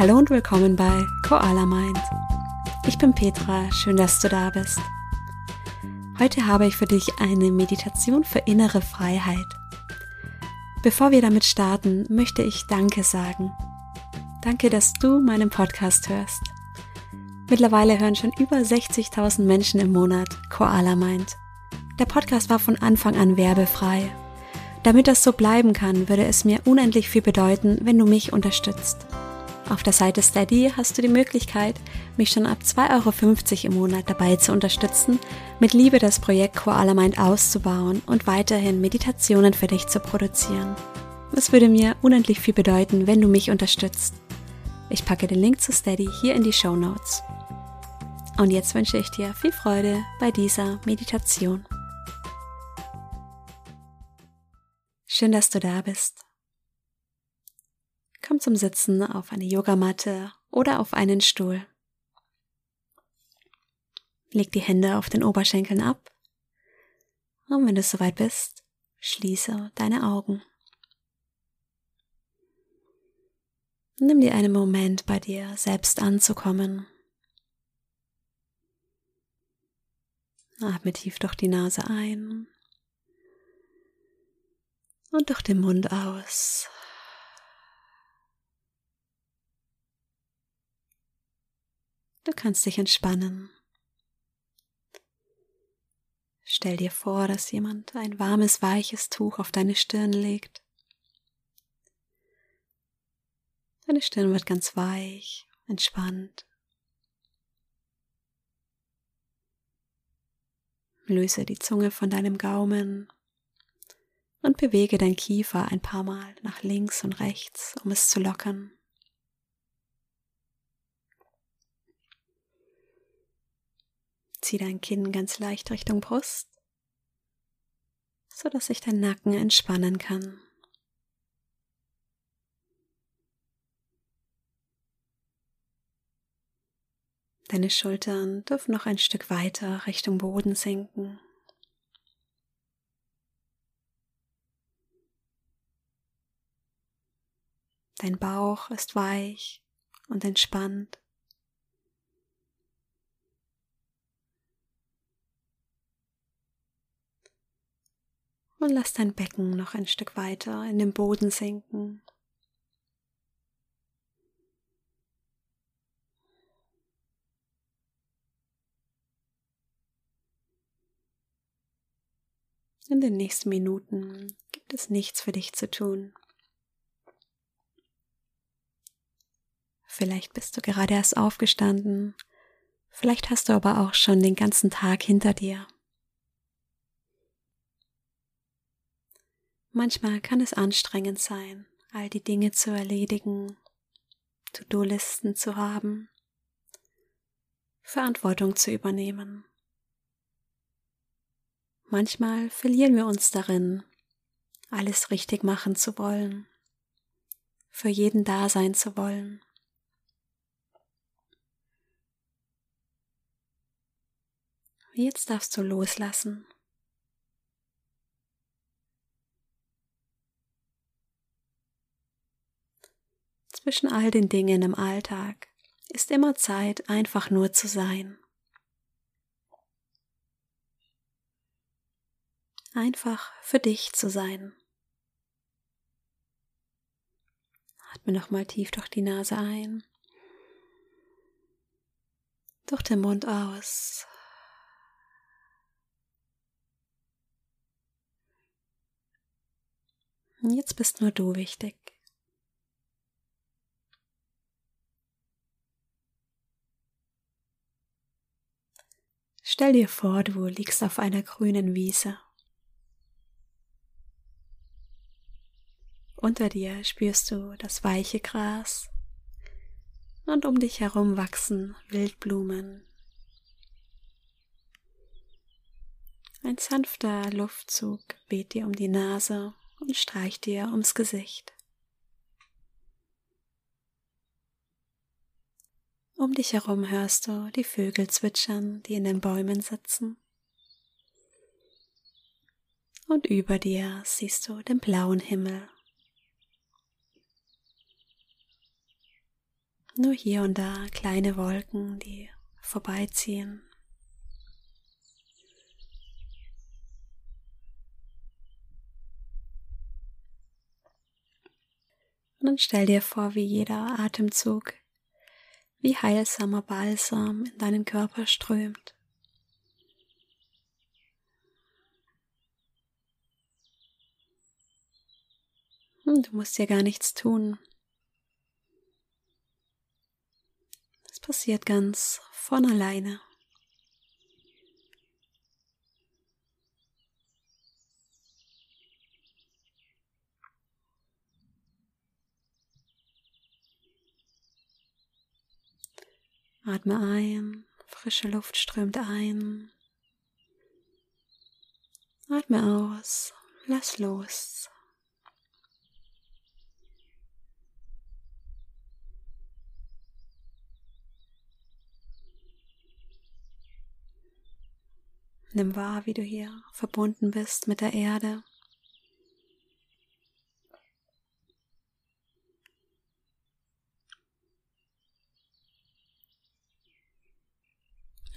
Hallo und willkommen bei Koala Mind. Ich bin Petra, schön, dass du da bist. Heute habe ich für dich eine Meditation für innere Freiheit. Bevor wir damit starten, möchte ich Danke sagen. Danke, dass du meinen Podcast hörst. Mittlerweile hören schon über 60.000 Menschen im Monat Koala Mind. Der Podcast war von Anfang an werbefrei. Damit das so bleiben kann, würde es mir unendlich viel bedeuten, wenn du mich unterstützt. Auf der Seite Steady hast du die Möglichkeit, mich schon ab 2,50 Euro im Monat dabei zu unterstützen, mit Liebe das Projekt Koala Mind auszubauen und weiterhin Meditationen für dich zu produzieren. Es würde mir unendlich viel bedeuten, wenn du mich unterstützt. Ich packe den Link zu Steady hier in die Show Notes. Und jetzt wünsche ich dir viel Freude bei dieser Meditation. Schön, dass du da bist. Komm zum Sitzen auf eine Yogamatte oder auf einen Stuhl. Leg die Hände auf den Oberschenkeln ab. Und wenn du soweit bist, schließe deine Augen. Nimm dir einen Moment bei dir selbst anzukommen. Atme tief durch die Nase ein und durch den Mund aus. Du kannst dich entspannen. Stell dir vor, dass jemand ein warmes, weiches Tuch auf deine Stirn legt. Deine Stirn wird ganz weich, entspannt. Löse die Zunge von deinem Gaumen und bewege dein Kiefer ein paar Mal nach links und rechts, um es zu lockern. Zieh dein Kinn ganz leicht Richtung Brust, so dass sich dein Nacken entspannen kann. Deine Schultern dürfen noch ein Stück weiter Richtung Boden sinken. Dein Bauch ist weich und entspannt. Und lass dein Becken noch ein Stück weiter in den Boden sinken. In den nächsten Minuten gibt es nichts für dich zu tun. Vielleicht bist du gerade erst aufgestanden, vielleicht hast du aber auch schon den ganzen Tag hinter dir. Manchmal kann es anstrengend sein, all die Dinge zu erledigen, To-Do-Listen zu haben, Verantwortung zu übernehmen. Manchmal verlieren wir uns darin, alles richtig machen zu wollen, für jeden da sein zu wollen. Jetzt darfst du loslassen zwischen all den Dingen im Alltag ist immer Zeit, einfach nur zu sein. Einfach für dich zu sein. Atme nochmal tief durch die Nase ein, durch den Mund aus. Jetzt bist nur du wichtig. Stell dir vor, du liegst auf einer grünen Wiese. Unter dir spürst du das weiche Gras und um dich herum wachsen Wildblumen. Ein sanfter Luftzug weht dir um die Nase und streicht dir ums Gesicht. Um dich herum hörst du die Vögel zwitschern, die in den Bäumen sitzen. Und über dir siehst du den blauen Himmel. Nur hier und da kleine Wolken, die vorbeiziehen. Und dann stell dir vor, wie jeder Atemzug wie heilsamer Balsam in deinen Körper strömt. Hm, du musst dir gar nichts tun. Es passiert ganz von alleine. Atme ein, frische Luft strömt ein. Atme aus, lass los. Nimm wahr, wie du hier verbunden bist mit der Erde.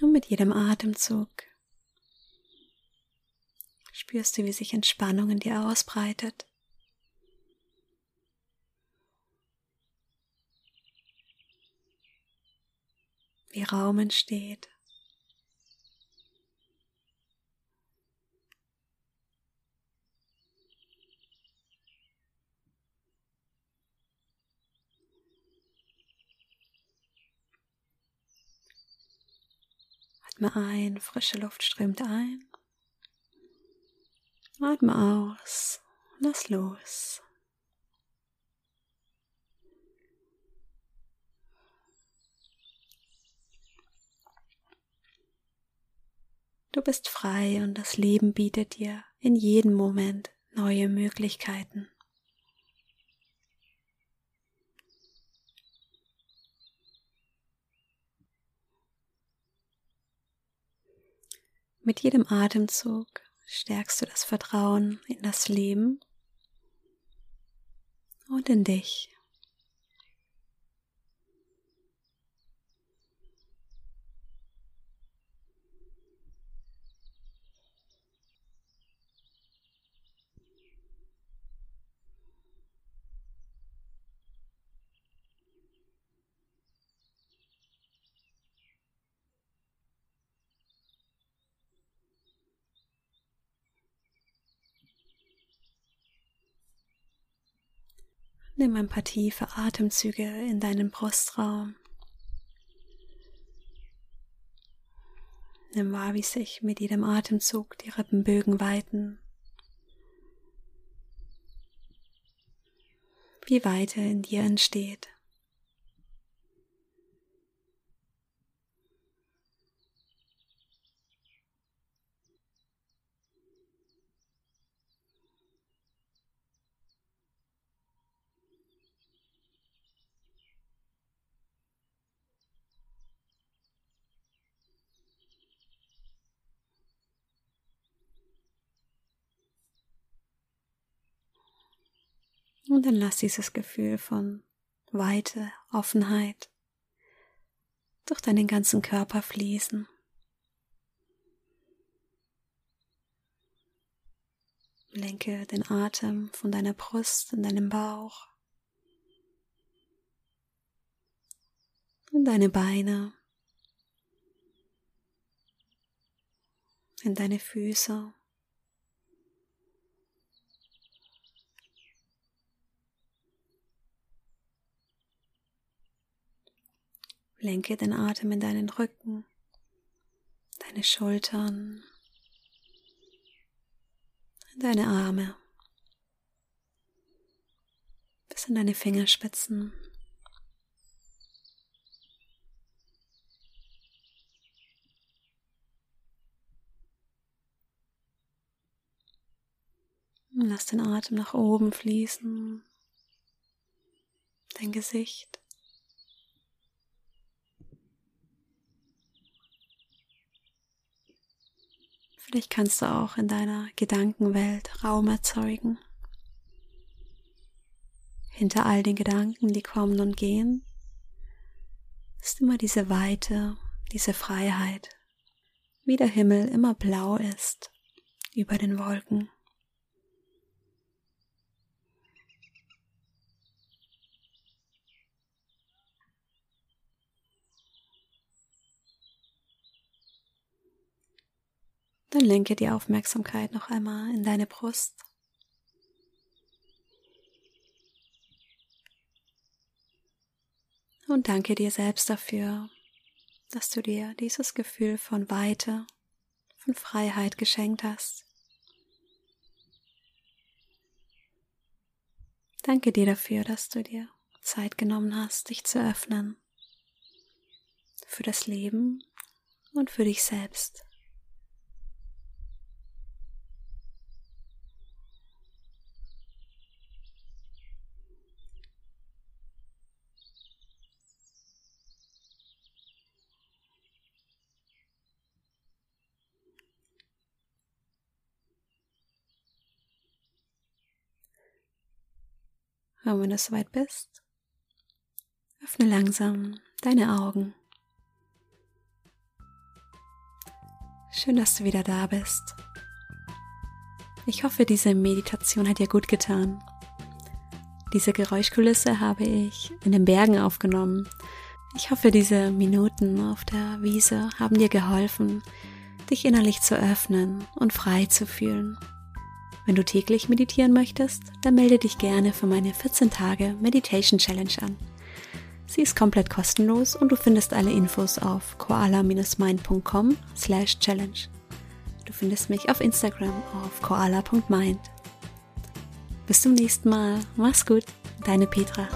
Und mit jedem Atemzug spürst du, wie sich Entspannung in dir ausbreitet. Wie Raum entsteht. Atme ein, frische Luft strömt ein. Atme aus, lass los. Du bist frei und das Leben bietet dir in jedem Moment neue Möglichkeiten. Mit jedem Atemzug stärkst du das Vertrauen in das Leben und in dich. Nimm ein paar tiefe Atemzüge in deinen Brustraum. Nimm wahr, wie sich mit jedem Atemzug die Rippenbögen weiten. Wie Weite in dir entsteht. Und dann lass dieses Gefühl von Weite, Offenheit durch deinen ganzen Körper fließen. Lenke den Atem von deiner Brust in deinem Bauch in deine Beine, in deine Füße. Lenke den Atem in deinen Rücken, deine Schultern, in deine Arme, bis in deine Fingerspitzen. Lass den Atem nach oben fließen, dein Gesicht. Vielleicht kannst du auch in deiner Gedankenwelt Raum erzeugen. Hinter all den Gedanken, die kommen und gehen, ist immer diese Weite, diese Freiheit, wie der Himmel immer blau ist über den Wolken. Dann lenke die Aufmerksamkeit noch einmal in deine Brust. Und danke dir selbst dafür, dass du dir dieses Gefühl von Weite, von Freiheit geschenkt hast. Danke dir dafür, dass du dir Zeit genommen hast, dich zu öffnen für das Leben und für dich selbst. Und wenn du soweit bist, öffne langsam deine Augen. Schön, dass du wieder da bist. Ich hoffe, diese Meditation hat dir gut getan. Diese Geräuschkulisse habe ich in den Bergen aufgenommen. Ich hoffe, diese Minuten auf der Wiese haben dir geholfen, dich innerlich zu öffnen und frei zu fühlen. Wenn du täglich meditieren möchtest, dann melde dich gerne für meine 14 Tage Meditation Challenge an. Sie ist komplett kostenlos und du findest alle Infos auf koala-mind.com slash challenge. Du findest mich auf Instagram auf koala.mind. Bis zum nächsten Mal. Mach's gut. Deine Petra.